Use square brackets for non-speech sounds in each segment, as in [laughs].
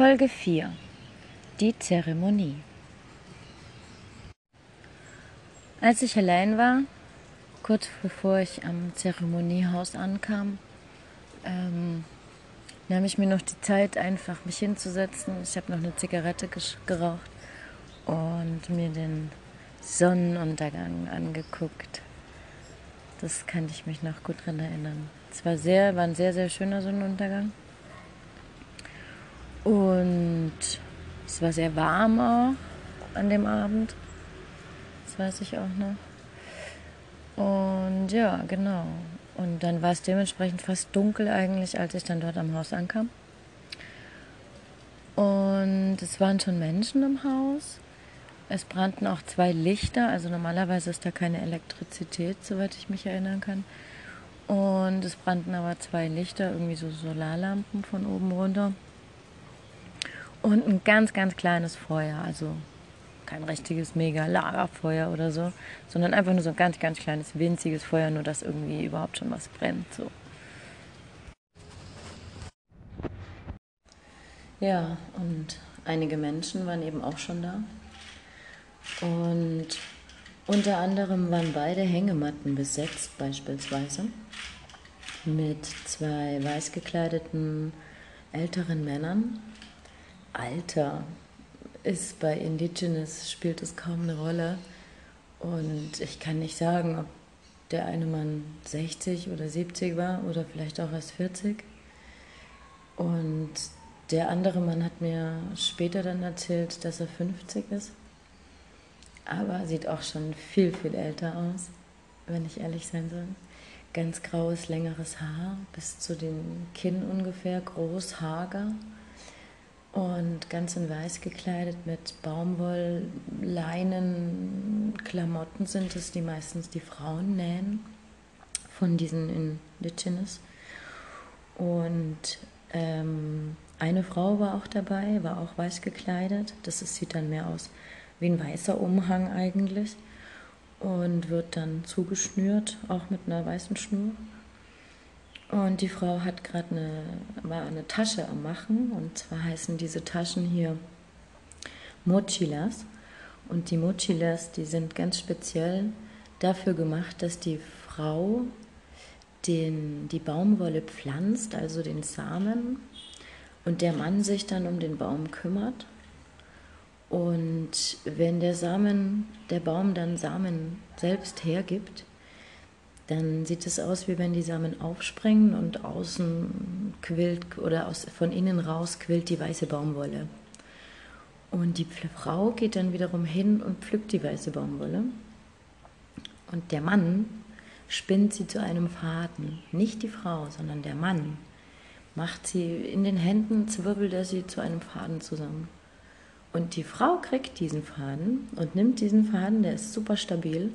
Folge 4 Die Zeremonie Als ich allein war, kurz bevor ich am Zeremoniehaus ankam, ähm, nahm ich mir noch die Zeit, einfach mich hinzusetzen. Ich habe noch eine Zigarette geraucht und mir den Sonnenuntergang angeguckt. Das kann ich mich noch gut dran erinnern. Es war sehr, war ein sehr, sehr schöner Sonnenuntergang. Und es war sehr warm auch an dem Abend. Das weiß ich auch noch. Und ja, genau. Und dann war es dementsprechend fast dunkel eigentlich, als ich dann dort am Haus ankam. Und es waren schon Menschen im Haus. Es brannten auch zwei Lichter, also normalerweise ist da keine Elektrizität, soweit ich mich erinnern kann. Und es brannten aber zwei Lichter, irgendwie so Solarlampen von oben runter. Und ein ganz, ganz kleines Feuer, also kein richtiges mega Lagerfeuer oder so, sondern einfach nur so ein ganz, ganz kleines, winziges Feuer, nur dass irgendwie überhaupt schon was brennt. So. Ja, und einige Menschen waren eben auch schon da. Und unter anderem waren beide Hängematten besetzt, beispielsweise, mit zwei weiß gekleideten älteren Männern Alter ist bei Indigenous, spielt es kaum eine Rolle. Und ich kann nicht sagen, ob der eine Mann 60 oder 70 war oder vielleicht auch erst 40. Und der andere Mann hat mir später dann erzählt, dass er 50 ist. Aber sieht auch schon viel, viel älter aus, wenn ich ehrlich sein soll. Ganz graues, längeres Haar, bis zu den Kinn ungefähr, groß, hager und ganz in weiß gekleidet mit Baumwollleinen, Klamotten sind es, die meistens die Frauen nähen von diesen Indigenous. Und ähm, eine Frau war auch dabei, war auch weiß gekleidet. Das ist, sieht dann mehr aus wie ein weißer Umhang eigentlich und wird dann zugeschnürt, auch mit einer weißen Schnur. Und die Frau hat gerade eine, war eine Tasche am Machen. Und zwar heißen diese Taschen hier Mochilas. Und die Mochilas, die sind ganz speziell dafür gemacht, dass die Frau den, die Baumwolle pflanzt, also den Samen, und der Mann sich dann um den Baum kümmert. Und wenn der Samen, der Baum dann Samen selbst hergibt, dann sieht es aus, wie wenn die Samen aufspringen und außen quillt oder aus, von innen raus quillt die weiße Baumwolle. Und die Frau geht dann wiederum hin und pflückt die weiße Baumwolle. Und der Mann spinnt sie zu einem Faden. Nicht die Frau, sondern der Mann macht sie in den Händen, zwirbelt er sie zu einem Faden zusammen. Und die Frau kriegt diesen Faden und nimmt diesen Faden, der ist super stabil,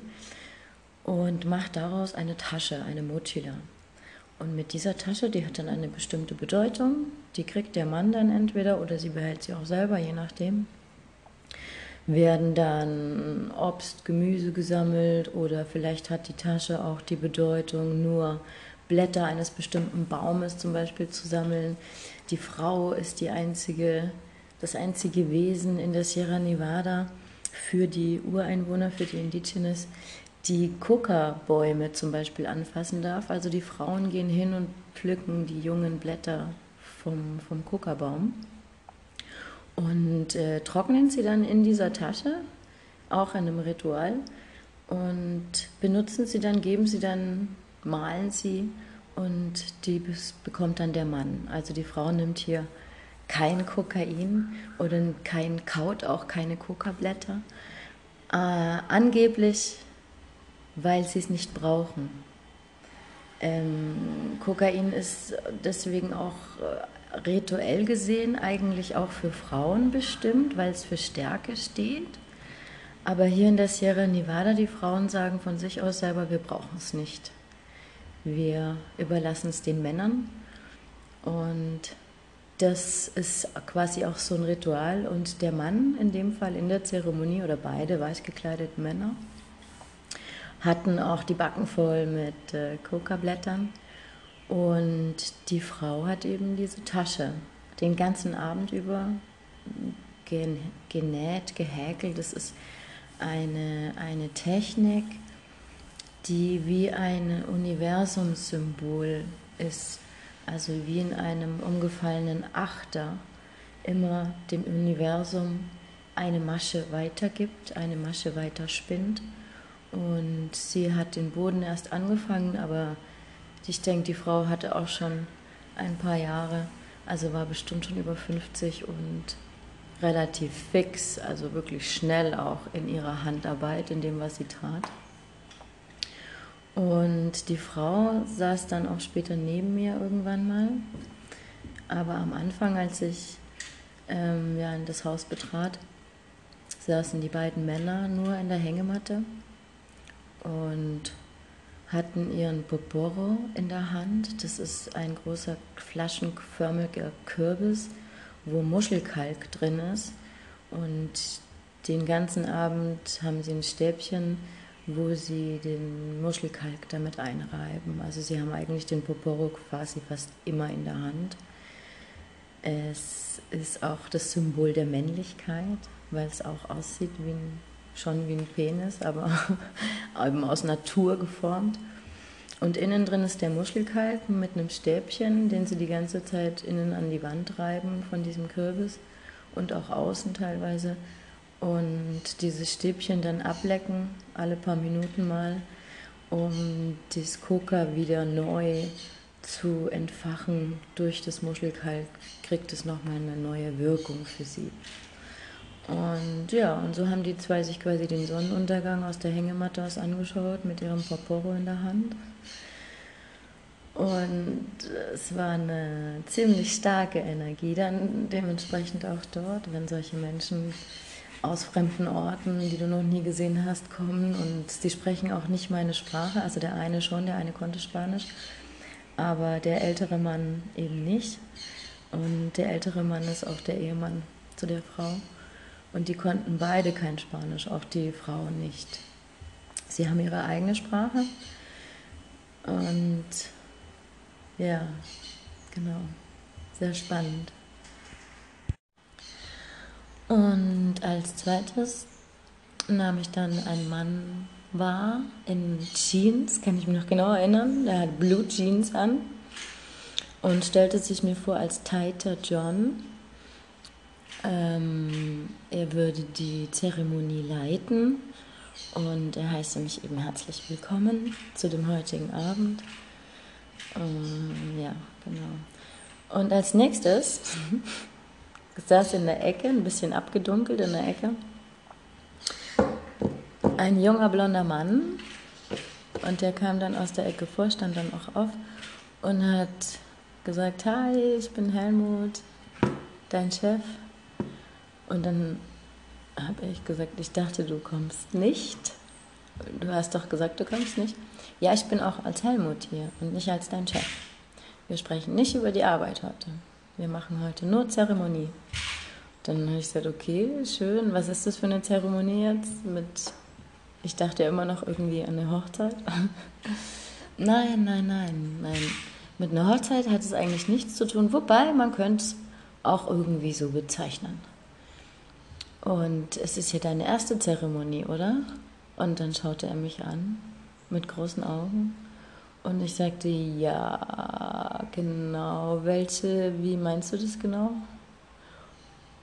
und macht daraus eine Tasche, eine Mochila. Und mit dieser Tasche, die hat dann eine bestimmte Bedeutung, die kriegt der Mann dann entweder oder sie behält sie auch selber, je nachdem. Werden dann Obst, Gemüse gesammelt oder vielleicht hat die Tasche auch die Bedeutung, nur Blätter eines bestimmten Baumes zum Beispiel zu sammeln. Die Frau ist die einzige, das einzige Wesen in der Sierra Nevada für die Ureinwohner, für die Indigenes, die Coca-Bäume zum Beispiel anfassen darf. Also die Frauen gehen hin und pflücken die jungen Blätter vom, vom Coca-Baum und äh, trocknen sie dann in dieser Tasche, auch in einem Ritual, und benutzen sie dann, geben sie dann, malen sie und die bekommt dann der Mann. Also die Frau nimmt hier kein Kokain oder kein kaut auch keine Coca-Blätter. Äh, angeblich weil sie es nicht brauchen. Ähm, Kokain ist deswegen auch äh, rituell gesehen eigentlich auch für Frauen bestimmt, weil es für Stärke steht. Aber hier in der Sierra Nevada, die Frauen sagen von sich aus selber, wir brauchen es nicht. Wir überlassen es den Männern. Und das ist quasi auch so ein Ritual. Und der Mann, in dem Fall in der Zeremonie, oder beide weiß gekleideten Männer, hatten auch die Backen voll mit äh, Coca-Blättern. Und die Frau hat eben diese Tasche den ganzen Abend über genäht, gehäkelt. Das ist eine, eine Technik, die wie ein Universumssymbol ist, also wie in einem umgefallenen Achter immer dem Universum eine Masche weitergibt, eine Masche weiterspinnt. Und sie hat den Boden erst angefangen, aber ich denke, die Frau hatte auch schon ein paar Jahre, also war bestimmt schon über 50 und relativ fix, also wirklich schnell auch in ihrer Handarbeit, in dem, was sie tat. Und die Frau saß dann auch später neben mir irgendwann mal. Aber am Anfang, als ich ähm, ja, das Haus betrat, saßen die beiden Männer nur in der Hängematte und hatten ihren Boboro in der Hand. Das ist ein großer flaschenförmiger Kürbis, wo Muschelkalk drin ist. Und den ganzen Abend haben sie ein Stäbchen, wo sie den Muschelkalk damit einreiben. Also sie haben eigentlich den Poporo quasi fast immer in der Hand. Es ist auch das Symbol der Männlichkeit, weil es auch aussieht wie ein, schon wie ein Penis, aber [laughs] eben aus Natur geformt. Und innen drin ist der Muschelkalk mit einem Stäbchen, den sie die ganze Zeit innen an die Wand reiben von diesem Kürbis und auch außen teilweise. Und diese Stäbchen dann ablecken, alle paar Minuten mal, um das Coca wieder neu zu entfachen. Durch das Muschelkalk kriegt es nochmal eine neue Wirkung für sie. Und ja, und so haben die zwei sich quasi den Sonnenuntergang aus der Hängematte aus angeschaut mit ihrem Poporo in der Hand. Und es war eine ziemlich starke Energie dann dementsprechend auch dort, wenn solche Menschen aus fremden Orten, die du noch nie gesehen hast, kommen und sie sprechen auch nicht meine Sprache. Also der eine schon, der eine konnte Spanisch, aber der ältere Mann eben nicht. Und der ältere Mann ist auch der Ehemann zu der Frau. Und die konnten beide kein Spanisch, auch die Frau nicht. Sie haben ihre eigene Sprache. Und ja, genau. Sehr spannend. Und als zweites nahm ich dann einen Mann wahr in Jeans, kann ich mich noch genau erinnern. Der hat Blue Jeans an und stellte sich mir vor als Tighter John. Ähm, er würde die Zeremonie leiten und er heiße mich eben herzlich willkommen zu dem heutigen Abend. Ähm, ja, genau. Und als nächstes [laughs] saß in der Ecke, ein bisschen abgedunkelt in der Ecke, ein junger blonder Mann und der kam dann aus der Ecke vor, stand dann auch auf und hat gesagt, hi, ich bin Helmut, dein Chef. Und dann habe ich gesagt, ich dachte, du kommst nicht. Du hast doch gesagt, du kommst nicht. Ja, ich bin auch als Helmut hier und nicht als dein Chef. Wir sprechen nicht über die Arbeit heute. Wir machen heute nur Zeremonie. Dann habe ich gesagt, okay, schön. Was ist das für eine Zeremonie jetzt? Mit, ich dachte immer noch irgendwie an eine Hochzeit. [laughs] nein, nein, nein, nein. Mit einer Hochzeit hat es eigentlich nichts zu tun. Wobei, man könnte es auch irgendwie so bezeichnen. Und es ist ja deine erste Zeremonie, oder? Und dann schaute er mich an mit großen Augen. Und ich sagte, ja, genau. Welche, wie meinst du das genau?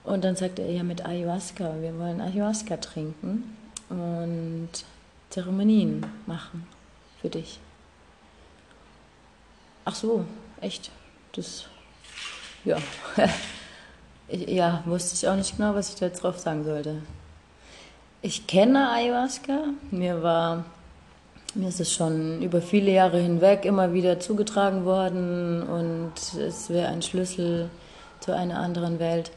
Und dann sagte er, ja, mit Ayahuasca. Wir wollen Ayahuasca trinken und Zeremonien machen für dich. Ach so, echt? Das, ja. [laughs] ja, wusste ich auch nicht genau, was ich da jetzt drauf sagen sollte. Ich kenne Ayahuasca. Mir war mir ist es schon über viele Jahre hinweg immer wieder zugetragen worden und es wäre ein Schlüssel zu einer anderen Welt.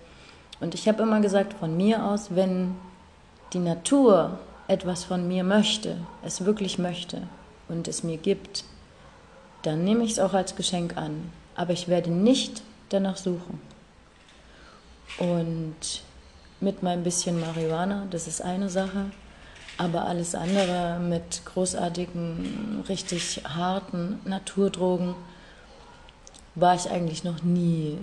Und ich habe immer gesagt, von mir aus, wenn die Natur etwas von mir möchte, es wirklich möchte und es mir gibt, dann nehme ich es auch als Geschenk an. Aber ich werde nicht danach suchen. Und mit meinem bisschen Marihuana, das ist eine Sache, aber alles andere mit großartigen, richtig harten Naturdrogen war ich eigentlich noch nie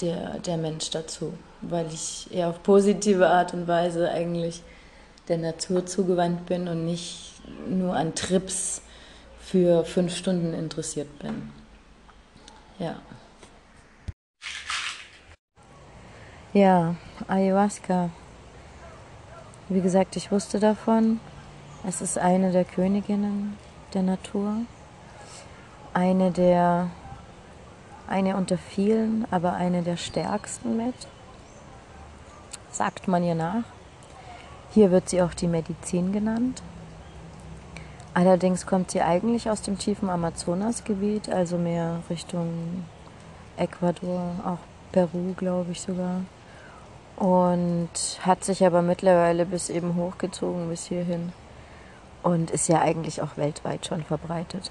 der, der Mensch dazu, weil ich eher auf positive Art und Weise eigentlich der Natur zugewandt bin und nicht nur an Trips für fünf Stunden interessiert bin. Ja. Ja, Ayahuasca. Wie gesagt, ich wusste davon. Es ist eine der Königinnen der Natur. Eine der, eine unter vielen, aber eine der stärksten mit. Sagt man ihr nach. Hier wird sie auch die Medizin genannt. Allerdings kommt sie eigentlich aus dem tiefen Amazonasgebiet, also mehr Richtung Ecuador, auch Peru, glaube ich sogar. Und hat sich aber mittlerweile bis eben hochgezogen bis hierhin und ist ja eigentlich auch weltweit schon verbreitet.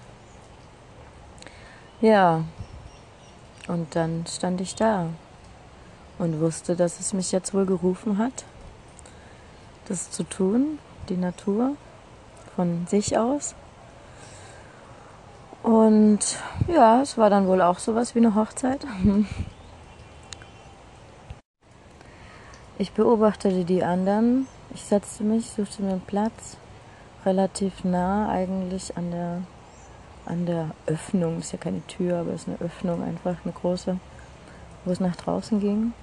Ja, und dann stand ich da und wusste, dass es mich jetzt wohl gerufen hat, das zu tun, die Natur von sich aus. Und ja, es war dann wohl auch sowas wie eine Hochzeit. [laughs] Ich beobachtete die anderen. Ich setzte mich, suchte mir einen Platz relativ nah eigentlich an der, an der Öffnung. Ist ja keine Tür, aber es ist eine Öffnung, einfach eine große, wo es nach draußen ging.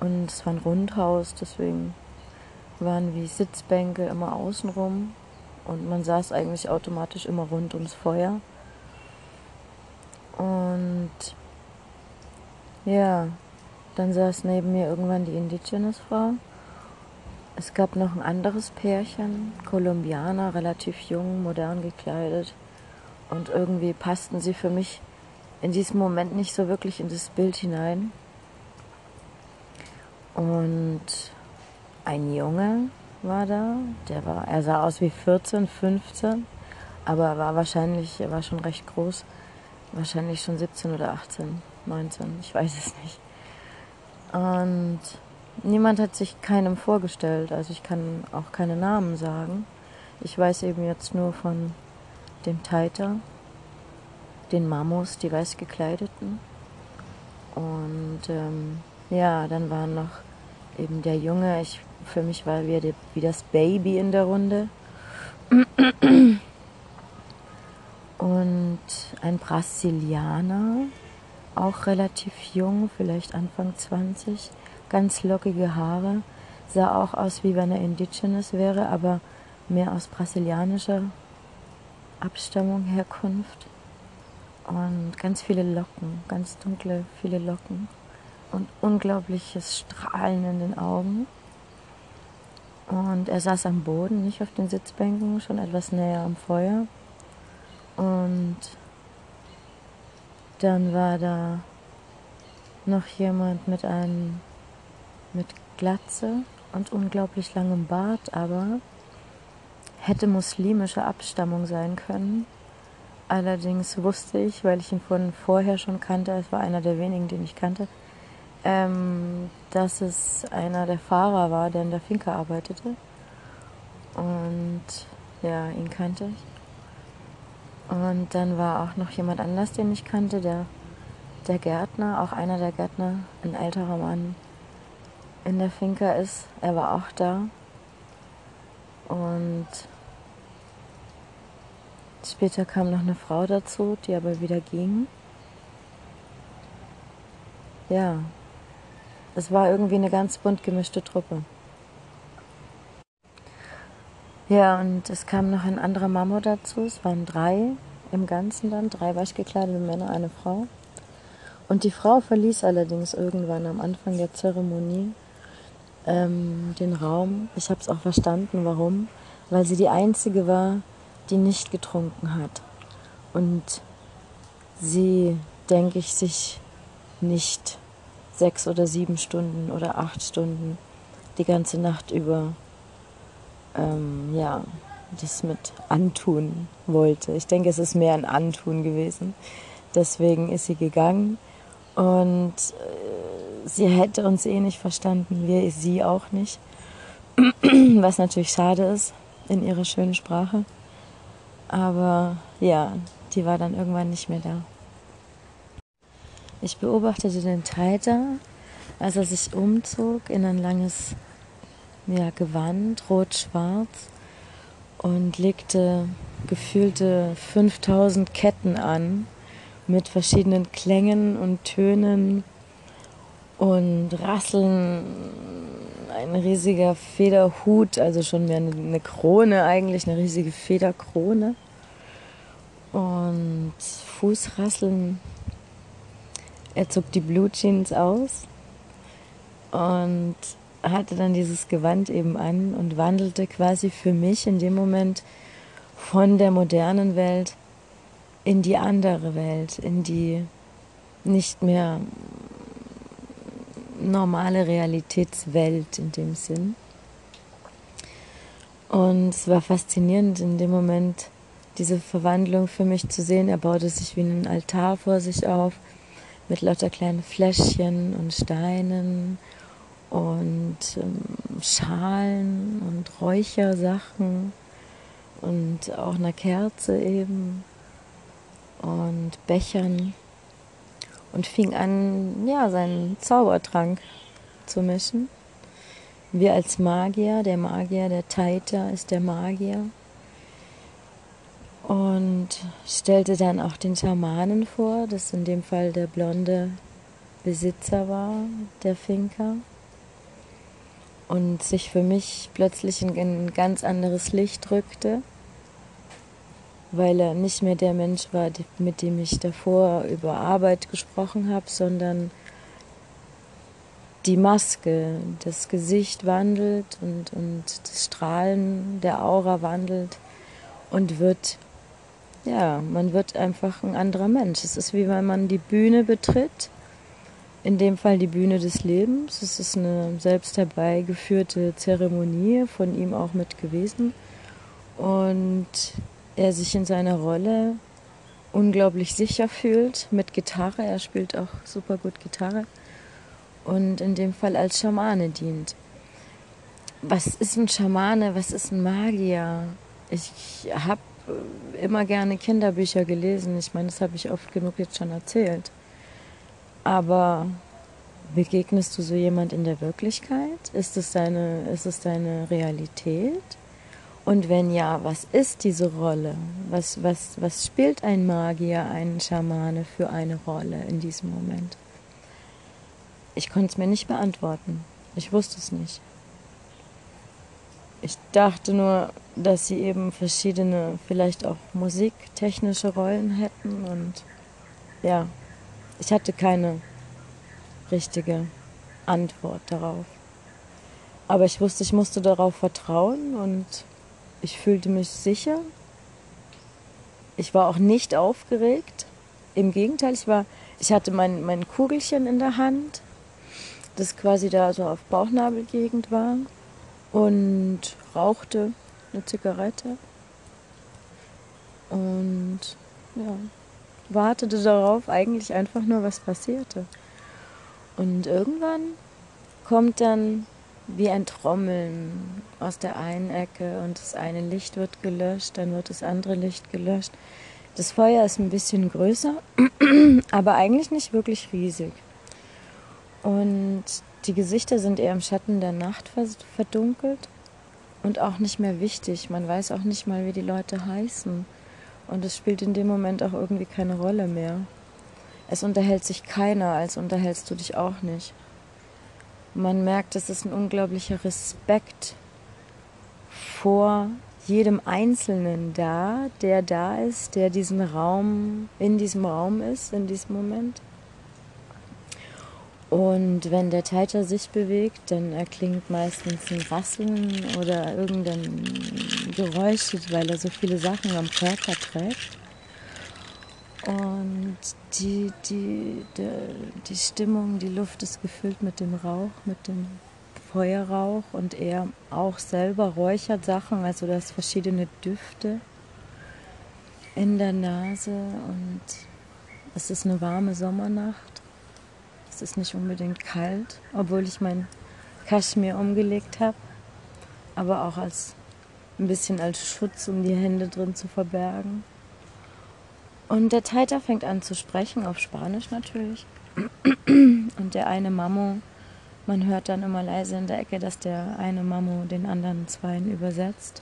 Und es war ein Rundhaus, deswegen waren wie Sitzbänke immer außenrum und man saß eigentlich automatisch immer rund ums Feuer. Und ja, dann saß neben mir irgendwann die Indigenous-Frau es gab noch ein anderes Pärchen, Kolumbianer, relativ jung, modern gekleidet. Und irgendwie passten sie für mich in diesem Moment nicht so wirklich in das Bild hinein. Und ein Junge war da, der war, er sah aus wie 14, 15, aber war wahrscheinlich, er war schon recht groß, wahrscheinlich schon 17 oder 18, 19, ich weiß es nicht. Und niemand hat sich keinem vorgestellt. Also ich kann auch keine Namen sagen. Ich weiß eben jetzt nur von dem Taita, den Mamos, die weiß gekleideten. Und ähm, ja, dann war noch eben der Junge. Ich, für mich war wie, wie das Baby in der Runde. Und ein Brasilianer, auch relativ jung, vielleicht Anfang 20 ganz lockige Haare, sah auch aus, wie wenn er indigenous wäre, aber mehr aus brasilianischer Abstammung, Herkunft. Und ganz viele Locken, ganz dunkle, viele Locken und unglaubliches Strahlen in den Augen. Und er saß am Boden, nicht auf den Sitzbänken, schon etwas näher am Feuer. Und dann war da noch jemand mit einem mit Glatze und unglaublich langem Bart, aber hätte muslimische Abstammung sein können. Allerdings wusste ich, weil ich ihn von vorher schon kannte, es war einer der wenigen, den ich kannte, ähm, dass es einer der Fahrer war, der in der Finca arbeitete. Und ja, ihn kannte ich. Und dann war auch noch jemand anders, den ich kannte, der, der Gärtner, auch einer der Gärtner, ein älterer Mann, in der Finca ist. Er war auch da. Und später kam noch eine Frau dazu, die aber wieder ging. Ja, es war irgendwie eine ganz bunt gemischte Truppe. Ja, und es kam noch ein anderer Mamo dazu. Es waren drei im Ganzen dann, drei gekleidete Männer, eine Frau. Und die Frau verließ allerdings irgendwann am Anfang der Zeremonie ähm, den Raum. Ich habe es auch verstanden, warum. Weil sie die Einzige war, die nicht getrunken hat. Und sie, denke ich, sich nicht sechs oder sieben Stunden oder acht Stunden die ganze Nacht über ähm, ja, das mit antun wollte. Ich denke, es ist mehr ein Antun gewesen. Deswegen ist sie gegangen und äh, sie hätte uns eh nicht verstanden, wir sie auch nicht. [clears throat] Was natürlich schade ist in ihrer schönen Sprache. Aber ja, die war dann irgendwann nicht mehr da. Ich beobachtete den Taiter, als er sich umzog in ein langes ja, Gewand, rot-schwarz, und legte gefühlte 5000 Ketten an mit verschiedenen Klängen und Tönen und Rasseln. Ein riesiger Federhut, also schon mehr eine Krone eigentlich, eine riesige Federkrone. Und Fußrasseln. Er zog die Blue Jeans aus und hatte dann dieses Gewand eben an und wandelte quasi für mich in dem Moment von der modernen Welt in die andere Welt, in die nicht mehr normale Realitätswelt in dem Sinn. Und es war faszinierend in dem Moment, diese Verwandlung für mich zu sehen. Er baute sich wie einen Altar vor sich auf, mit lauter kleinen Fläschchen und Steinen und ähm, Schalen und Räuchersachen und auch einer Kerze eben und Bechern und fing an, ja, seinen Zaubertrank zu mischen. Wir als Magier, der Magier, der Taita ist der Magier. Und stellte dann auch den Schamanen vor, das in dem Fall der blonde Besitzer war, der Finca. Und sich für mich plötzlich in ein ganz anderes Licht rückte weil er nicht mehr der Mensch war, mit dem ich davor über Arbeit gesprochen habe, sondern die Maske, das Gesicht wandelt und, und das Strahlen der Aura wandelt und wird, ja, man wird einfach ein anderer Mensch. Es ist wie wenn man die Bühne betritt, in dem Fall die Bühne des Lebens. Es ist eine selbst herbeigeführte Zeremonie, von ihm auch mit gewesen. Und er sich in seiner Rolle unglaublich sicher fühlt mit Gitarre. Er spielt auch super gut Gitarre und in dem Fall als Schamane dient. Was ist ein Schamane? Was ist ein Magier? Ich habe immer gerne Kinderbücher gelesen. Ich meine, das habe ich oft genug jetzt schon erzählt. Aber begegnest du so jemand in der Wirklichkeit? Ist es deine, ist es deine Realität? Und wenn ja, was ist diese Rolle? Was, was, was spielt ein Magier, ein Schamane für eine Rolle in diesem Moment? Ich konnte es mir nicht beantworten. Ich wusste es nicht. Ich dachte nur, dass sie eben verschiedene, vielleicht auch musiktechnische Rollen hätten und ja, ich hatte keine richtige Antwort darauf. Aber ich wusste, ich musste darauf vertrauen und ich fühlte mich sicher. Ich war auch nicht aufgeregt. Im Gegenteil, ich war, ich hatte mein, mein Kugelchen in der Hand, das quasi da so auf Bauchnabelgegend war und rauchte eine Zigarette und ja, wartete darauf eigentlich einfach nur, was passierte. Und irgendwann kommt dann wie ein Trommeln aus der einen Ecke und das eine Licht wird gelöscht, dann wird das andere Licht gelöscht. Das Feuer ist ein bisschen größer, [clears throat] aber eigentlich nicht wirklich riesig. Und die Gesichter sind eher im Schatten der Nacht verdunkelt und auch nicht mehr wichtig. Man weiß auch nicht mal, wie die Leute heißen. Und es spielt in dem Moment auch irgendwie keine Rolle mehr. Es unterhält sich keiner, als unterhältst du dich auch nicht. Man merkt, es ist ein unglaublicher Respekt vor jedem Einzelnen da, der da ist, der diesen Raum, in diesem Raum ist, in diesem Moment. Und wenn der Teiter sich bewegt, dann erklingt meistens ein Rasseln oder irgendein Geräusch, weil er so viele Sachen am Körper trägt. Und die, die, die, die Stimmung, die Luft ist gefüllt mit dem Rauch, mit dem Feuerrauch und er auch selber räuchert Sachen, also das verschiedene Düfte in der Nase und es ist eine warme Sommernacht. Es ist nicht unbedingt kalt, obwohl ich mein Kaschmir umgelegt habe, aber auch als ein bisschen als Schutz, um die Hände drin zu verbergen. Und der Taiter fängt an zu sprechen, auf Spanisch natürlich. Und der eine Mamo, man hört dann immer leise in der Ecke, dass der eine Mamo den anderen Zweien übersetzt.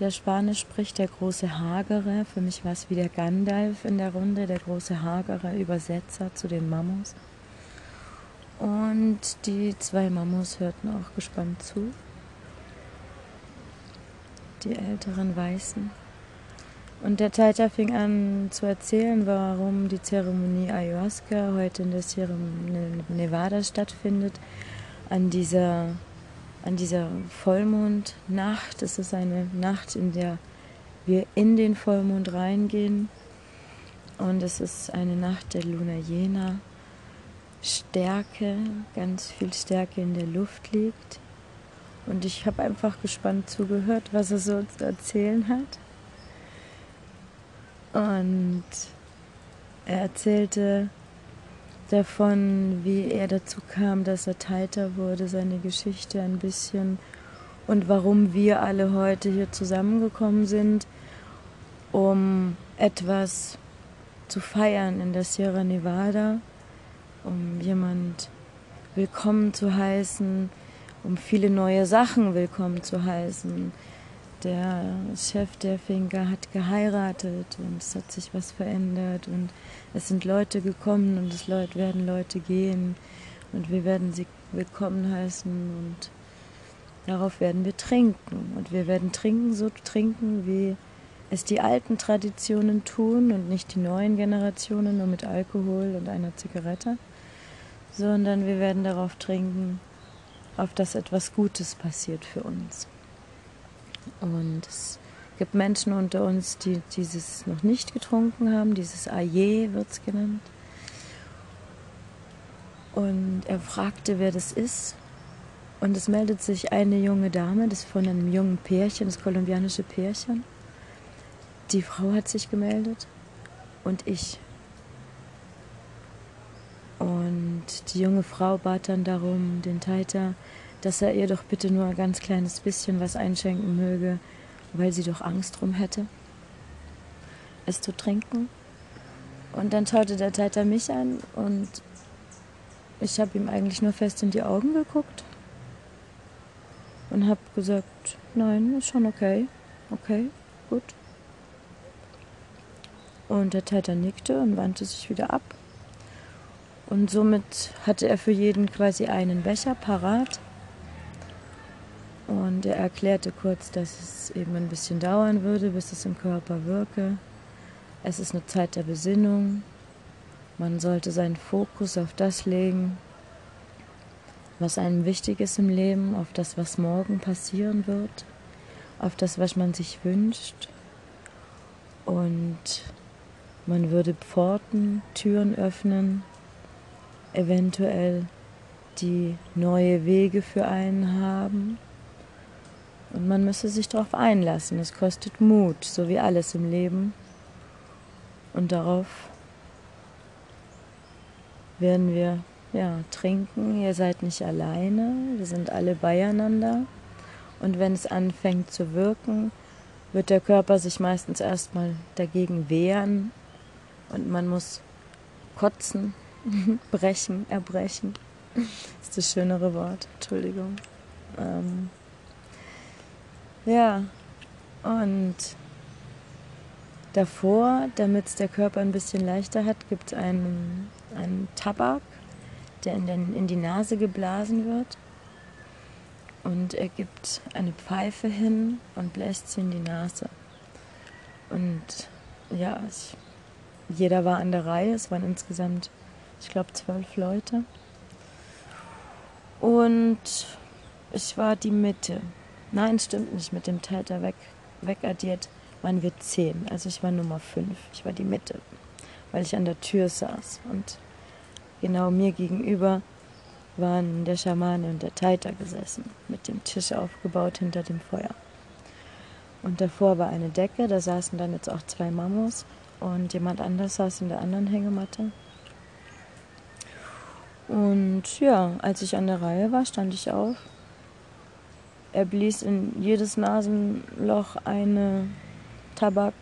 Der Spanisch spricht der große Hagere. Für mich war es wie der Gandalf in der Runde, der große Hagere, Übersetzer zu den Mamos. Und die zwei Mamos hörten auch gespannt zu. Die älteren Weißen. Und der Taita fing an zu erzählen, warum die Zeremonie Ayahuasca heute in der Sierra Nevada stattfindet. An dieser, an dieser Vollmondnacht. Es ist eine Nacht, in der wir in den Vollmond reingehen. Und es ist eine Nacht der Luna Jena. Stärke, ganz viel Stärke in der Luft liegt. Und ich habe einfach gespannt zugehört, was er so zu erzählen hat. Und er erzählte davon, wie er dazu kam, dass er Teiter wurde, seine Geschichte ein bisschen und warum wir alle heute hier zusammengekommen sind, um etwas zu feiern in der Sierra Nevada, um jemand willkommen zu heißen, um viele neue Sachen willkommen zu heißen, der Chef der Finca hat geheiratet und es hat sich was verändert und es sind Leute gekommen und es werden Leute gehen und wir werden sie willkommen heißen und darauf werden wir trinken. Und wir werden trinken, so trinken, wie es die alten Traditionen tun und nicht die neuen Generationen nur mit Alkohol und einer Zigarette, sondern wir werden darauf trinken, auf dass etwas Gutes passiert für uns. Und es gibt Menschen unter uns, die dieses noch nicht getrunken haben, dieses Aye wird es genannt. Und er fragte, wer das ist. Und es meldet sich eine junge Dame, das ist von einem jungen Pärchen, das kolumbianische Pärchen. Die Frau hat sich gemeldet und ich. Und die junge Frau bat dann darum, den Taita dass er ihr doch bitte nur ein ganz kleines bisschen was einschenken möge, weil sie doch Angst drum hätte, es zu trinken. Und dann schaute der Tater mich an und ich habe ihm eigentlich nur fest in die Augen geguckt und habe gesagt, nein, ist schon okay, okay, gut. Und der Täter nickte und wandte sich wieder ab. Und somit hatte er für jeden quasi einen Becher parat und er erklärte kurz, dass es eben ein bisschen dauern würde, bis es im Körper wirke. Es ist eine Zeit der Besinnung. Man sollte seinen Fokus auf das legen, was einem wichtig ist im Leben, auf das, was morgen passieren wird, auf das, was man sich wünscht. Und man würde Pforten, Türen öffnen, eventuell die neue Wege für einen haben. Und man müsse sich darauf einlassen. Es kostet Mut, so wie alles im Leben. Und darauf werden wir ja, trinken. Ihr seid nicht alleine, wir sind alle beieinander. Und wenn es anfängt zu wirken, wird der Körper sich meistens erstmal dagegen wehren und man muss kotzen, [laughs] brechen, erbrechen. Das ist das schönere Wort, Entschuldigung. Ähm, ja, und davor, damit es der Körper ein bisschen leichter hat, gibt es einen, einen Tabak, der in, den, in die Nase geblasen wird. Und er gibt eine Pfeife hin und bläst sie in die Nase. Und ja, ich, jeder war an der Reihe. Es waren insgesamt, ich glaube, zwölf Leute. Und ich war die Mitte. Nein, stimmt nicht. Mit dem Täter weg, wegaddiert waren wir zehn. Also ich war Nummer fünf. Ich war die Mitte, weil ich an der Tür saß. Und genau mir gegenüber waren der Schamane und der Taita gesessen, mit dem Tisch aufgebaut hinter dem Feuer. Und davor war eine Decke, da saßen dann jetzt auch zwei Mamos und jemand anders saß in der anderen Hängematte. Und ja, als ich an der Reihe war, stand ich auf er blies in jedes Nasenloch eine Tabakbrise,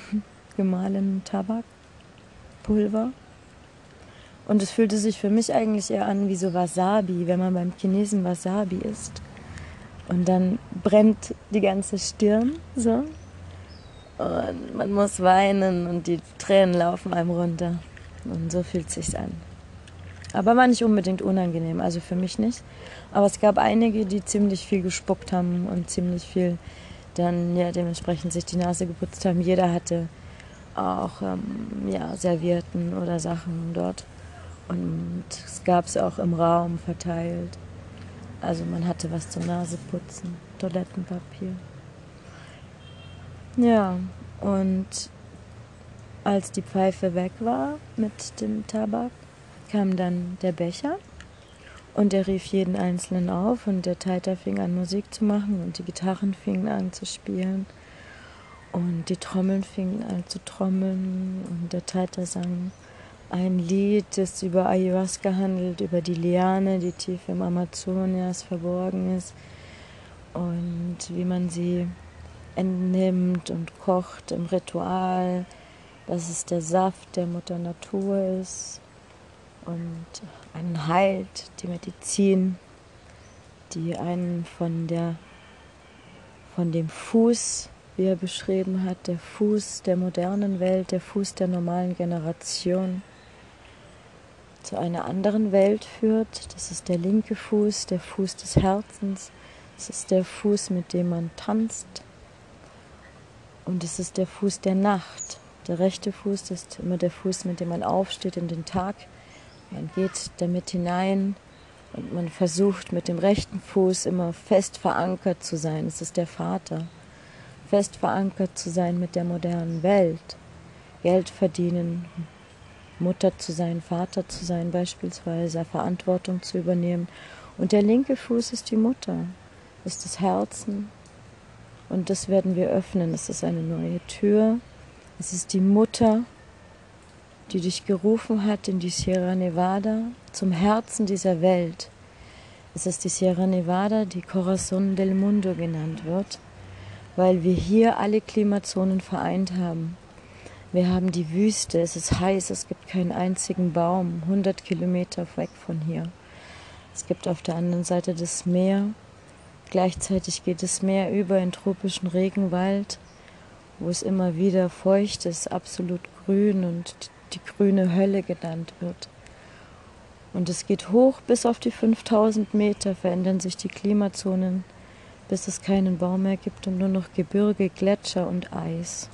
[laughs] gemahlenen Tabak. Salzpulver. Und es fühlte sich für mich eigentlich eher an wie so Wasabi, wenn man beim Chinesen Wasabi isst. Und dann brennt die ganze Stirn so. Und man muss weinen und die Tränen laufen einem runter. Und so fühlt es sich an. Aber war nicht unbedingt unangenehm, also für mich nicht. Aber es gab einige, die ziemlich viel gespuckt haben und ziemlich viel dann ja dementsprechend sich die Nase geputzt haben. Jeder hatte auch ähm, ja, Servietten oder Sachen dort. Und es gab es auch im Raum verteilt. Also man hatte was zum Naseputzen, Toilettenpapier. Ja, und als die Pfeife weg war mit dem Tabak, kam dann der Becher und er rief jeden Einzelnen auf und der Taiter fing an Musik zu machen und die Gitarren fingen an zu spielen und die Trommeln fingen an zu trommeln und der Taiter sang ein Lied, das über Ayahuasca handelt, über die Liane, die tief im Amazonias verborgen ist und wie man sie entnimmt und kocht im Ritual, dass es der Saft der Mutter Natur ist und einen heilt, die Medizin, die einen von der von dem Fuß, wie er beschrieben hat, der Fuß der modernen Welt, der Fuß der normalen Generation zu einer anderen Welt führt. Das ist der linke Fuß, der Fuß des Herzens. Das ist der Fuß, mit dem man tanzt. Und es ist der Fuß der Nacht. Der rechte Fuß ist immer der Fuß, mit dem man aufsteht in den Tag man geht damit hinein und man versucht mit dem rechten Fuß immer fest verankert zu sein. Es ist der Vater. Fest verankert zu sein mit der modernen Welt. Geld verdienen, Mutter zu sein, Vater zu sein beispielsweise, Verantwortung zu übernehmen. Und der linke Fuß ist die Mutter, ist das Herzen. Und das werden wir öffnen. Es ist eine neue Tür. Es ist die Mutter die dich gerufen hat in die Sierra Nevada, zum Herzen dieser Welt. Es ist die Sierra Nevada, die Corazon del Mundo genannt wird, weil wir hier alle Klimazonen vereint haben. Wir haben die Wüste, es ist heiß, es gibt keinen einzigen Baum, 100 Kilometer weg von hier. Es gibt auf der anderen Seite das Meer. Gleichzeitig geht das Meer über in tropischen Regenwald, wo es immer wieder feucht ist, absolut grün und die grüne Hölle genannt wird. Und es geht hoch bis auf die 5000 Meter, verändern sich die Klimazonen, bis es keinen Baum mehr gibt und nur noch Gebirge, Gletscher und Eis.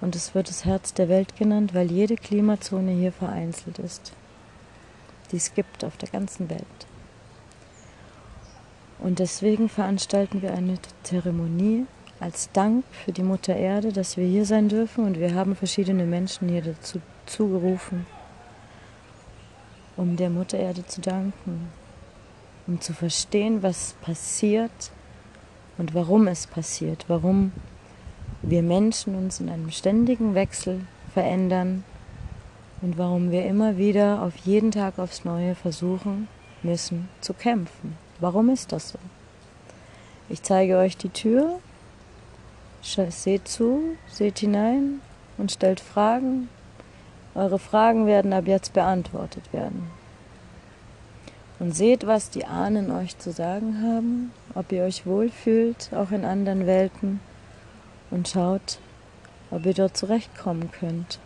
Und es wird das Herz der Welt genannt, weil jede Klimazone hier vereinzelt ist, die es gibt auf der ganzen Welt. Und deswegen veranstalten wir eine Zeremonie als Dank für die Mutter Erde, dass wir hier sein dürfen und wir haben verschiedene Menschen hier dazu zugerufen, um der Mutter Erde zu danken, um zu verstehen, was passiert und warum es passiert, warum wir Menschen uns in einem ständigen Wechsel verändern und warum wir immer wieder auf jeden Tag aufs Neue versuchen müssen zu kämpfen. Warum ist das so? Ich zeige euch die Tür Seht zu, seht hinein und stellt Fragen. Eure Fragen werden ab jetzt beantwortet werden. Und seht, was die Ahnen euch zu sagen haben, ob ihr euch wohlfühlt, auch in anderen Welten. Und schaut, ob ihr dort zurechtkommen könnt.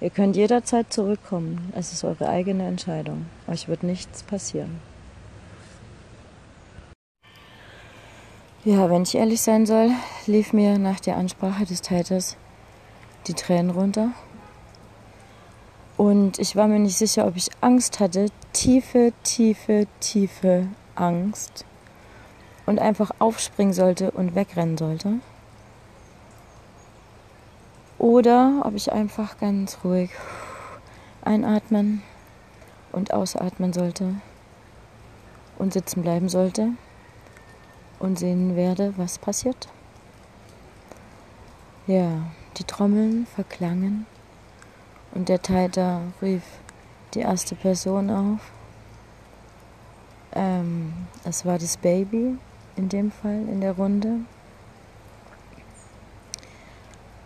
Ihr könnt jederzeit zurückkommen. Es ist eure eigene Entscheidung. Euch wird nichts passieren. Ja, wenn ich ehrlich sein soll, lief mir nach der Ansprache des Täters die Tränen runter. Und ich war mir nicht sicher, ob ich Angst hatte, tiefe, tiefe, tiefe Angst. Und einfach aufspringen sollte und wegrennen sollte. Oder ob ich einfach ganz ruhig einatmen und ausatmen sollte und sitzen bleiben sollte und sehen werde, was passiert. Ja, die Trommeln verklangen und der Taiter rief die erste Person auf. Ähm, es war das Baby in dem Fall in der Runde.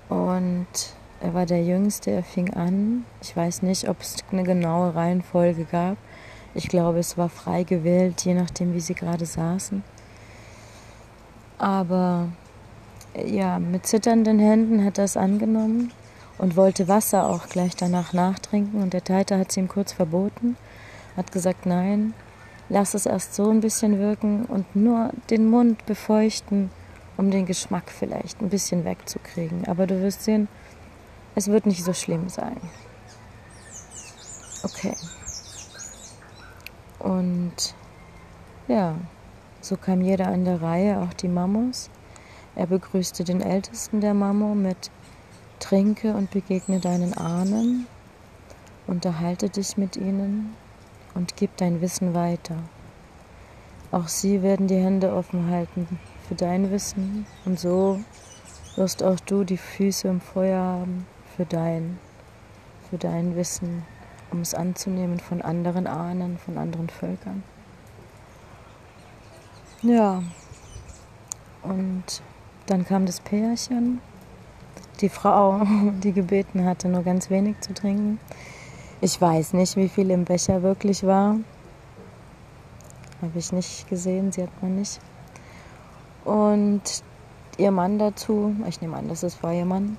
Und er war der Jüngste, er fing an. Ich weiß nicht, ob es eine genaue Reihenfolge gab. Ich glaube, es war frei gewählt, je nachdem, wie sie gerade saßen. Aber ja, mit zitternden Händen hat er es angenommen und wollte Wasser auch gleich danach nachtrinken. Und der Teiter hat es ihm kurz verboten, hat gesagt, nein, lass es erst so ein bisschen wirken und nur den Mund befeuchten, um den Geschmack vielleicht ein bisschen wegzukriegen. Aber du wirst sehen, es wird nicht so schlimm sein. Okay. Und ja, so kam jeder an der Reihe, auch die Mamos. Er begrüßte den Ältesten der Mamo mit Trinke und begegne deinen Ahnen, unterhalte dich mit ihnen und gib dein Wissen weiter. Auch sie werden die Hände offen halten für dein Wissen und so wirst auch du die Füße im Feuer haben für dein, für dein Wissen, um es anzunehmen von anderen Ahnen, von anderen Völkern. Ja, und dann kam das Pärchen, die Frau, [laughs] die gebeten hatte, nur ganz wenig zu trinken. Ich weiß nicht, wie viel im Becher wirklich war. Habe ich nicht gesehen, sie hat man nicht. Und ihr Mann dazu, ich nehme an, das ist war ihr Mann.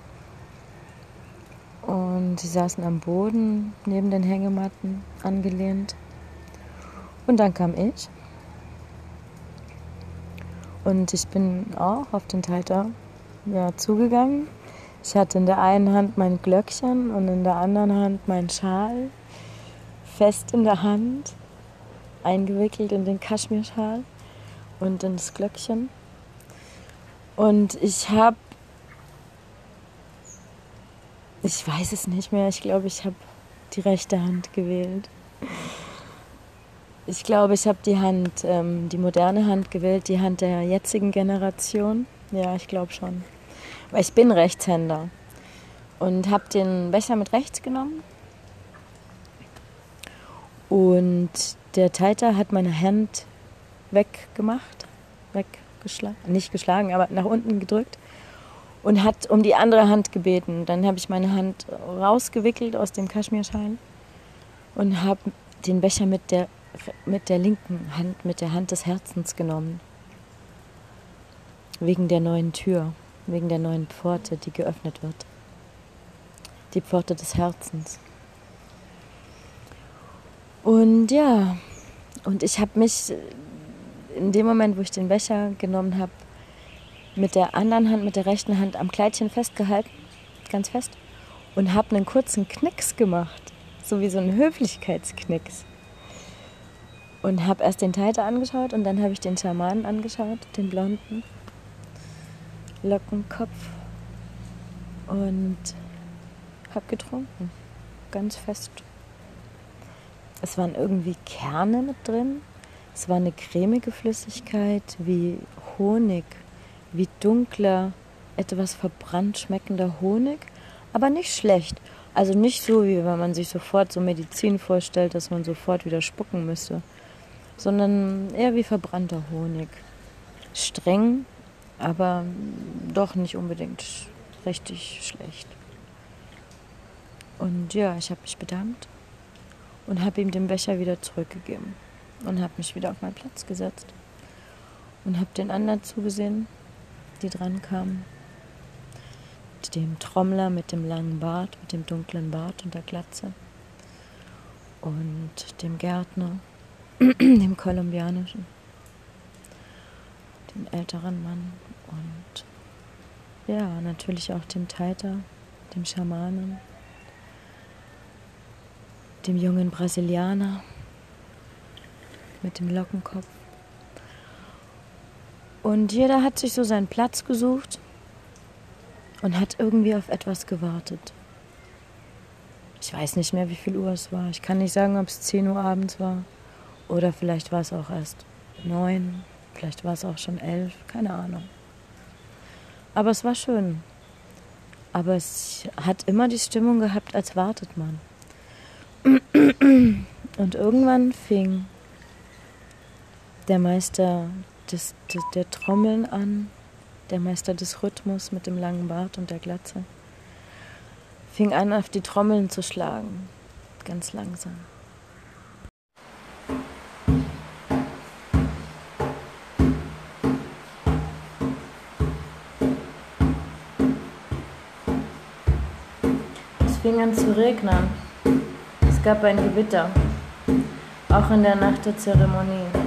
Und sie saßen am Boden neben den Hängematten angelehnt. Und dann kam ich. Und ich bin auch auf den Teiter ja, zugegangen. Ich hatte in der einen Hand mein Glöckchen und in der anderen Hand mein Schal. Fest in der Hand, eingewickelt in den Kaschmirschal und in das Glöckchen. Und ich habe, ich weiß es nicht mehr, ich glaube, ich habe die rechte Hand gewählt. Ich glaube, ich habe die Hand, ähm, die moderne Hand gewählt, die Hand der jetzigen Generation. Ja, ich glaube schon. Weil ich bin Rechtshänder und habe den Becher mit rechts genommen. Und der Teiter hat meine Hand weggemacht, weggeschlagen, nicht geschlagen, aber nach unten gedrückt und hat um die andere Hand gebeten. Dann habe ich meine Hand rausgewickelt aus dem Kaschmirschein und habe den Becher mit der mit der linken Hand, mit der Hand des Herzens genommen. Wegen der neuen Tür, wegen der neuen Pforte, die geöffnet wird. Die Pforte des Herzens. Und ja, und ich habe mich in dem Moment, wo ich den Becher genommen habe, mit der anderen Hand, mit der rechten Hand am Kleidchen festgehalten, ganz fest, und habe einen kurzen Knicks gemacht, so wie so ein Höflichkeitsknicks und habe erst den Teiter angeschaut und dann habe ich den Schamanen angeschaut, den blonden Lockenkopf und habe getrunken, ganz fest. Es waren irgendwie Kerne mit drin. Es war eine cremige Flüssigkeit wie Honig, wie dunkler, etwas verbrannt schmeckender Honig, aber nicht schlecht. Also nicht so, wie wenn man sich sofort so Medizin vorstellt, dass man sofort wieder spucken müsste sondern eher wie verbrannter Honig. Streng, aber doch nicht unbedingt richtig schlecht. Und ja, ich habe mich bedankt und habe ihm den Becher wieder zurückgegeben und habe mich wieder auf meinen Platz gesetzt und habe den anderen zugesehen, die dran kamen. Dem Trommler mit dem langen Bart, mit dem dunklen Bart und der Glatze und dem Gärtner dem kolumbianischen, dem älteren Mann und ja, natürlich auch dem Taita, dem Schamanen, dem jungen Brasilianer mit dem Lockenkopf. Und jeder hat sich so seinen Platz gesucht und hat irgendwie auf etwas gewartet. Ich weiß nicht mehr, wie viel Uhr es war. Ich kann nicht sagen, ob es 10 Uhr abends war oder vielleicht war es auch erst neun, vielleicht war es auch schon elf, keine Ahnung. Aber es war schön. Aber es hat immer die Stimmung gehabt, als wartet man. Und irgendwann fing der Meister des, des, der Trommeln an, der Meister des Rhythmus mit dem langen Bart und der Glatze. fing an, auf die Trommeln zu schlagen, ganz langsam. Fing an zu regnen. Es gab ein Gewitter, auch in der Nacht der Zeremonie.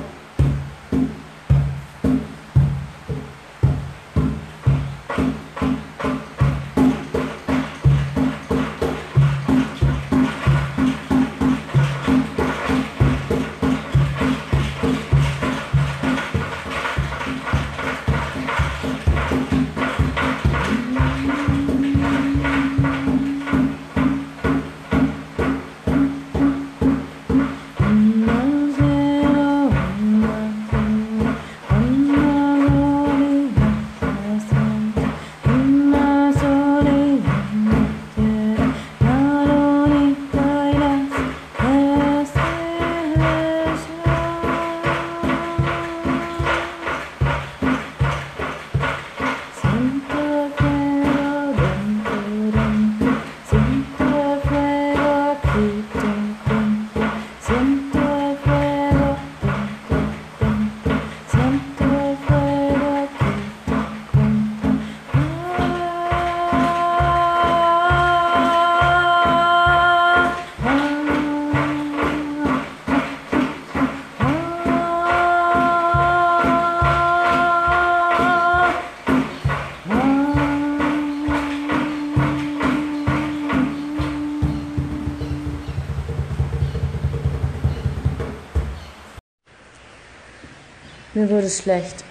Mir schlecht.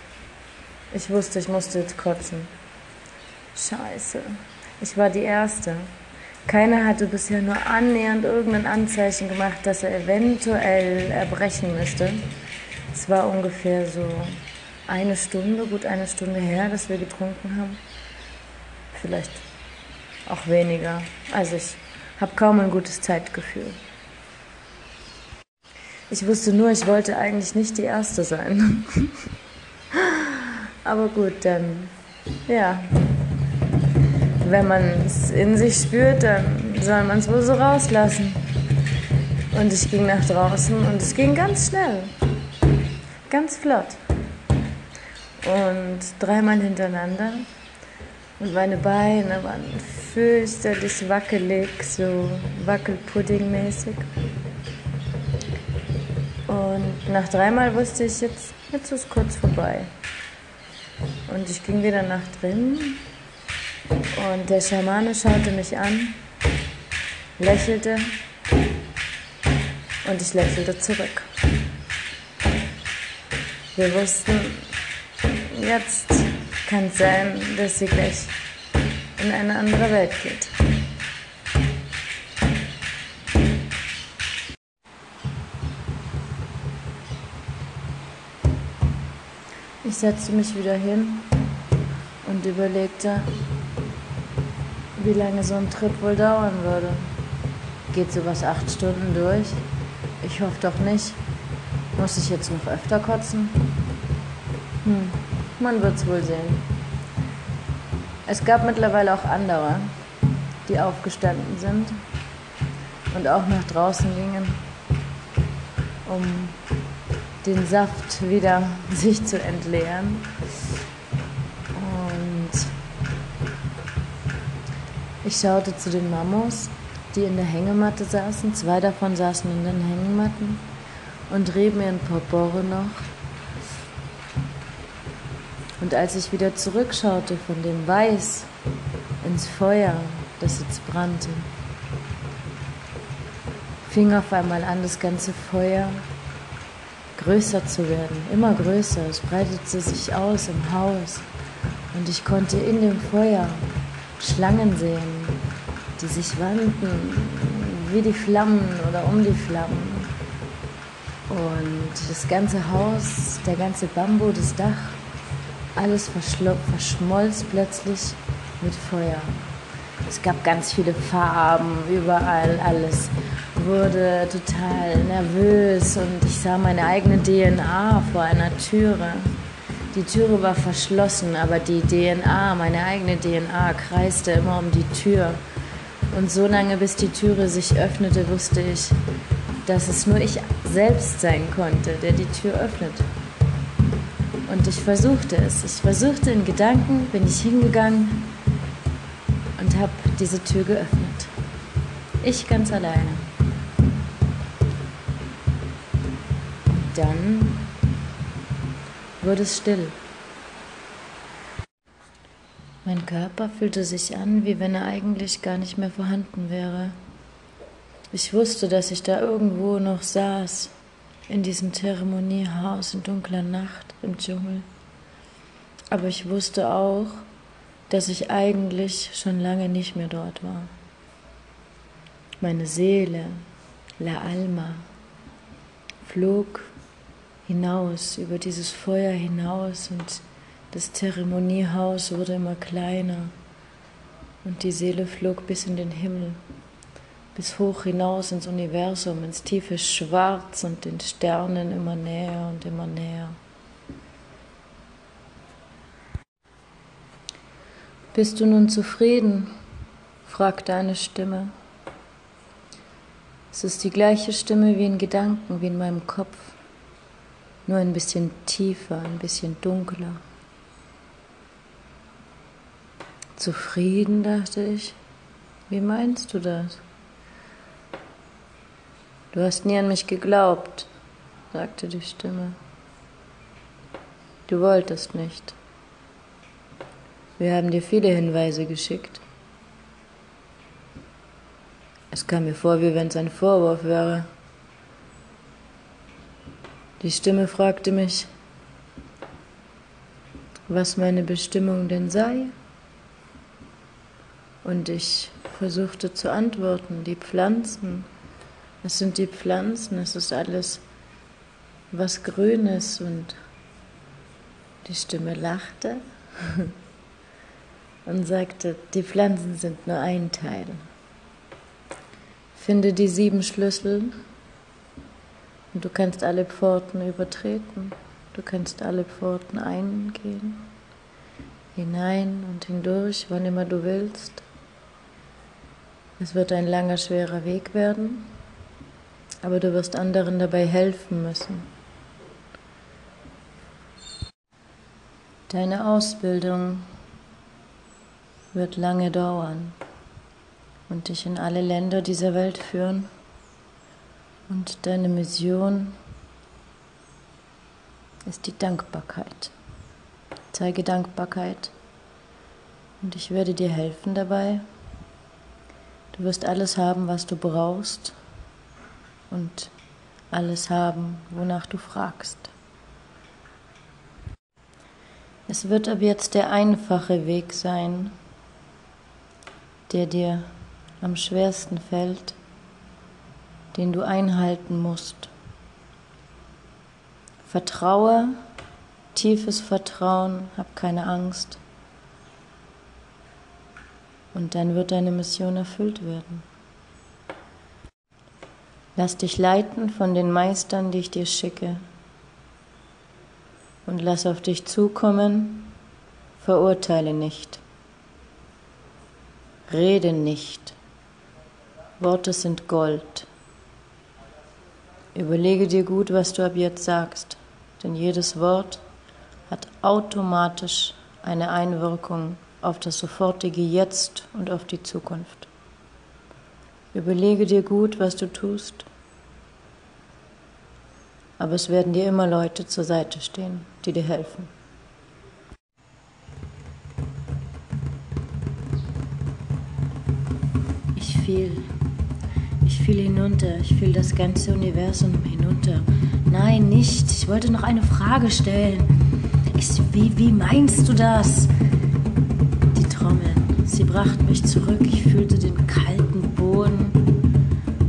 Ich wusste, ich musste jetzt kotzen. Scheiße. Ich war die Erste. Keiner hatte bisher nur annähernd irgendein Anzeichen gemacht, dass er eventuell erbrechen müsste. Es war ungefähr so eine Stunde, gut eine Stunde her, dass wir getrunken haben. Vielleicht auch weniger. Also ich habe kaum ein gutes Zeitgefühl. Ich wusste nur, ich wollte eigentlich nicht die Erste sein. [laughs] Aber gut, dann, ja. Wenn man es in sich spürt, dann soll man es wohl so rauslassen. Und ich ging nach draußen und es ging ganz schnell. Ganz flott. Und dreimal hintereinander. Und meine Beine waren fürchterlich wackelig, so wackelpuddingmäßig. Und nach dreimal wusste ich, jetzt, jetzt ist kurz vorbei. Und ich ging wieder nach drinnen und der Schamane schaute mich an, lächelte und ich lächelte zurück. Wir wussten, jetzt kann es sein, dass sie gleich in eine andere Welt geht. Ich setzte mich wieder hin und überlegte, wie lange so ein Trip wohl dauern würde. Geht sowas acht Stunden durch? Ich hoffe doch nicht. Muss ich jetzt noch öfter kotzen? Hm, man wird's wohl sehen. Es gab mittlerweile auch andere, die aufgestanden sind und auch nach draußen gingen, um den Saft wieder [laughs] sich zu entleeren. Und ich schaute zu den Mamos, die in der Hängematte saßen. Zwei davon saßen in den Hängematten und rieben ihren Popore noch. Und als ich wieder zurückschaute von dem Weiß ins Feuer, das jetzt brannte, fing auf einmal an, das ganze Feuer größer zu werden, immer größer. Es breitete sich aus im Haus und ich konnte in dem Feuer Schlangen sehen, die sich wandten wie die Flammen oder um die Flammen. Und das ganze Haus, der ganze Bambu, das Dach, alles verschmolz plötzlich mit Feuer. Es gab ganz viele Farben, überall alles wurde total nervös und ich sah meine eigene DNA vor einer Türe. Die Türe war verschlossen, aber die DNA, meine eigene DNA, kreiste immer um die Tür. Und so lange, bis die Türe sich öffnete, wusste ich, dass es nur ich selbst sein konnte, der die Tür öffnet. Und ich versuchte es. Ich versuchte in Gedanken, bin ich hingegangen und habe diese Tür geöffnet. Ich ganz alleine. Dann wurde es still. Mein Körper fühlte sich an, wie wenn er eigentlich gar nicht mehr vorhanden wäre. Ich wusste, dass ich da irgendwo noch saß, in diesem Zeremoniehaus in dunkler Nacht im Dschungel. Aber ich wusste auch, dass ich eigentlich schon lange nicht mehr dort war. Meine Seele, La Alma, flog hinaus, über dieses Feuer hinaus und das Zeremoniehaus wurde immer kleiner und die Seele flog bis in den Himmel, bis hoch hinaus ins Universum, ins tiefe Schwarz und den Sternen immer näher und immer näher. Bist du nun zufrieden? fragte eine Stimme. Es ist die gleiche Stimme wie in Gedanken, wie in meinem Kopf, nur ein bisschen tiefer, ein bisschen dunkler. Zufrieden, dachte ich. Wie meinst du das? Du hast nie an mich geglaubt, sagte die Stimme. Du wolltest nicht. Wir haben dir viele Hinweise geschickt. Es kam mir vor, wie wenn es ein Vorwurf wäre. Die Stimme fragte mich, was meine Bestimmung denn sei. Und ich versuchte zu antworten, die Pflanzen, es sind die Pflanzen, es ist alles, was grün ist. Und die Stimme lachte [laughs] und sagte, die Pflanzen sind nur ein Teil. Finde die sieben Schlüssel und du kannst alle Pforten übertreten. Du kannst alle Pforten eingehen, hinein und hindurch, wann immer du willst. Es wird ein langer, schwerer Weg werden, aber du wirst anderen dabei helfen müssen. Deine Ausbildung wird lange dauern und dich in alle Länder dieser Welt führen. Und deine Mission ist die Dankbarkeit. Zeige Dankbarkeit und ich werde dir helfen dabei. Du wirst alles haben, was du brauchst und alles haben, wonach du fragst. Es wird ab jetzt der einfache Weg sein, der dir am schwersten fällt, den du einhalten musst. Vertraue, tiefes Vertrauen, hab keine Angst. Und dann wird deine Mission erfüllt werden. Lass dich leiten von den Meistern, die ich dir schicke. Und lass auf dich zukommen, verurteile nicht. Rede nicht. Worte sind Gold. Überlege dir gut, was du ab jetzt sagst, denn jedes Wort hat automatisch eine Einwirkung auf das sofortige Jetzt und auf die Zukunft. Überlege dir gut, was du tust, aber es werden dir immer Leute zur Seite stehen, die dir helfen. Ich fiel fiel hinunter, ich fiel das ganze Universum hinunter. Nein, nicht. Ich wollte noch eine Frage stellen. Ich, wie, wie meinst du das? Die Trommeln, sie brachten mich zurück. Ich fühlte den kalten Boden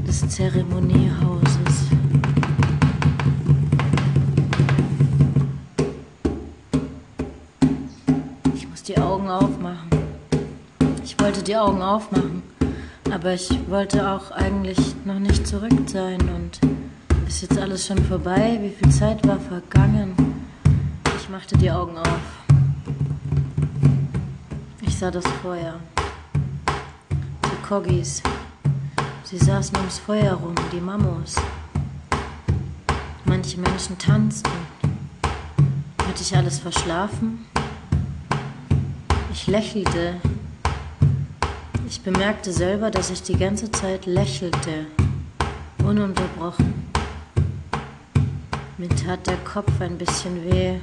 des Zeremoniehauses. Ich muss die Augen aufmachen. Ich wollte die Augen aufmachen. Aber ich wollte auch eigentlich noch nicht zurück sein und ist jetzt alles schon vorbei? Wie viel Zeit war vergangen? Ich machte die Augen auf. Ich sah das Feuer. Die Kogis. Sie saßen ums Feuer rum, die Mamos. Manche Menschen tanzten. Hatte ich alles verschlafen? Ich lächelte. Ich bemerkte selber, dass ich die ganze Zeit lächelte, ununterbrochen. Mir tat der Kopf ein bisschen weh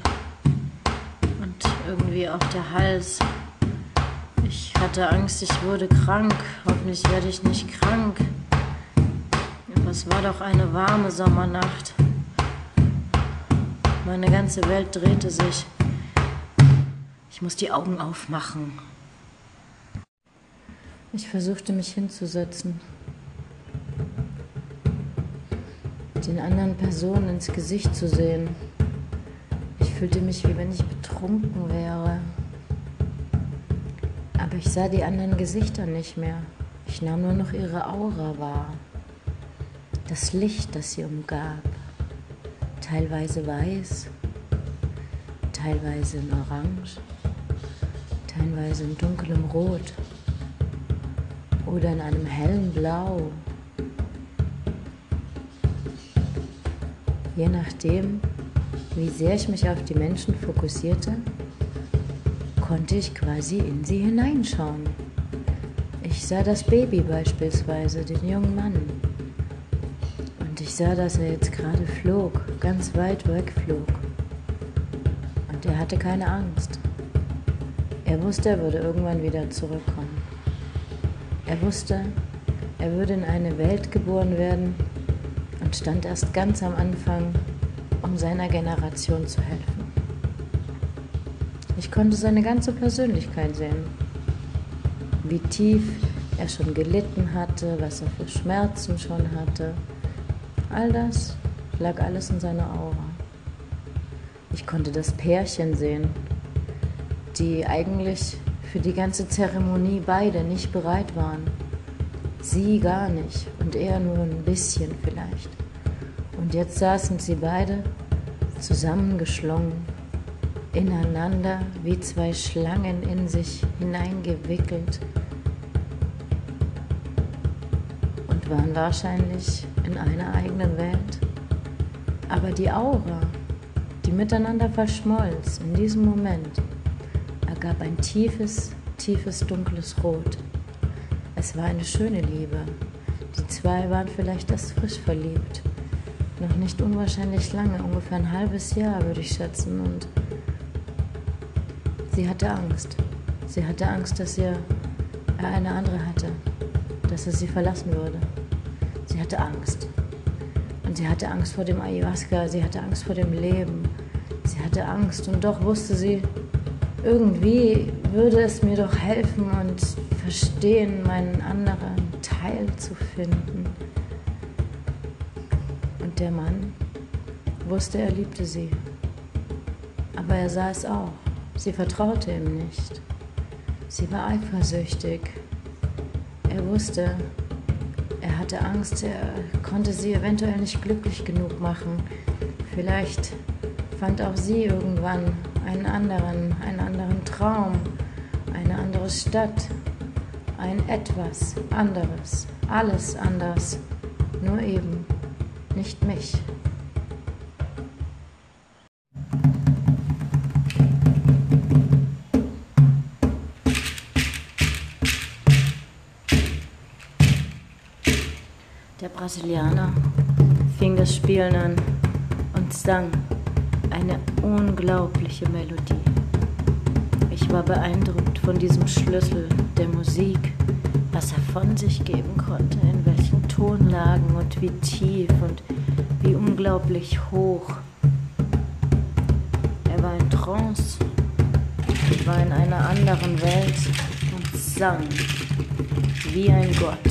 und irgendwie auch der Hals. Ich hatte Angst, ich wurde krank. Hoffentlich werde ich nicht krank. Aber es war doch eine warme Sommernacht. Meine ganze Welt drehte sich. Ich muss die Augen aufmachen. Ich versuchte mich hinzusetzen, den anderen Personen ins Gesicht zu sehen. Ich fühlte mich, wie wenn ich betrunken wäre. Aber ich sah die anderen Gesichter nicht mehr. Ich nahm nur noch ihre Aura wahr. Das Licht, das sie umgab teilweise weiß, teilweise in Orange, teilweise in dunklem Rot oder in einem hellen Blau. Je nachdem, wie sehr ich mich auf die Menschen fokussierte, konnte ich quasi in sie hineinschauen. Ich sah das Baby beispielsweise, den jungen Mann. Und ich sah, dass er jetzt gerade flog, ganz weit weg flog. Und er hatte keine Angst. Er wusste, er würde irgendwann wieder zurückkommen. Er wusste, er würde in eine Welt geboren werden und stand erst ganz am Anfang, um seiner Generation zu helfen. Ich konnte seine ganze Persönlichkeit sehen, wie tief er schon gelitten hatte, was er für Schmerzen schon hatte, All das lag alles in seiner Aura. Ich konnte das Pärchen sehen, die eigentlich für die ganze Zeremonie beide nicht bereit waren. Sie gar nicht und er nur ein bisschen vielleicht. Und jetzt saßen sie beide zusammengeschlungen, ineinander wie zwei Schlangen in sich hineingewickelt und waren wahrscheinlich in einer eigenen Welt. Aber die Aura, die miteinander verschmolz in diesem Moment, ergab ein tiefes, tiefes, dunkles Rot. Es war eine schöne Liebe. Die zwei waren vielleicht erst frisch verliebt. Noch nicht unwahrscheinlich lange, ungefähr ein halbes Jahr, würde ich schätzen. Und sie hatte Angst. Sie hatte Angst, dass er eine andere hatte, dass er sie verlassen würde. Sie hatte Angst. Und sie hatte Angst vor dem Ayahuasca, sie hatte Angst vor dem Leben. Sie hatte Angst und doch wusste sie, irgendwie würde es mir doch helfen und verstehen, meinen anderen Teil zu finden. Und der Mann wusste, er liebte sie. Aber er sah es auch. Sie vertraute ihm nicht. Sie war eifersüchtig. Er wusste, er hatte Angst, er konnte sie eventuell nicht glücklich genug machen. Vielleicht fand auch sie irgendwann einen anderen, einen anderen Traum, eine andere Stadt, ein etwas anderes, alles anders, nur eben nicht mich. Brasilianer fing das Spielen an und sang eine unglaubliche Melodie. Ich war beeindruckt von diesem Schlüssel der Musik, was er von sich geben konnte, in welchen Tonlagen und wie tief und wie unglaublich hoch. Er war in Trance, war in einer anderen Welt und sang wie ein Gott.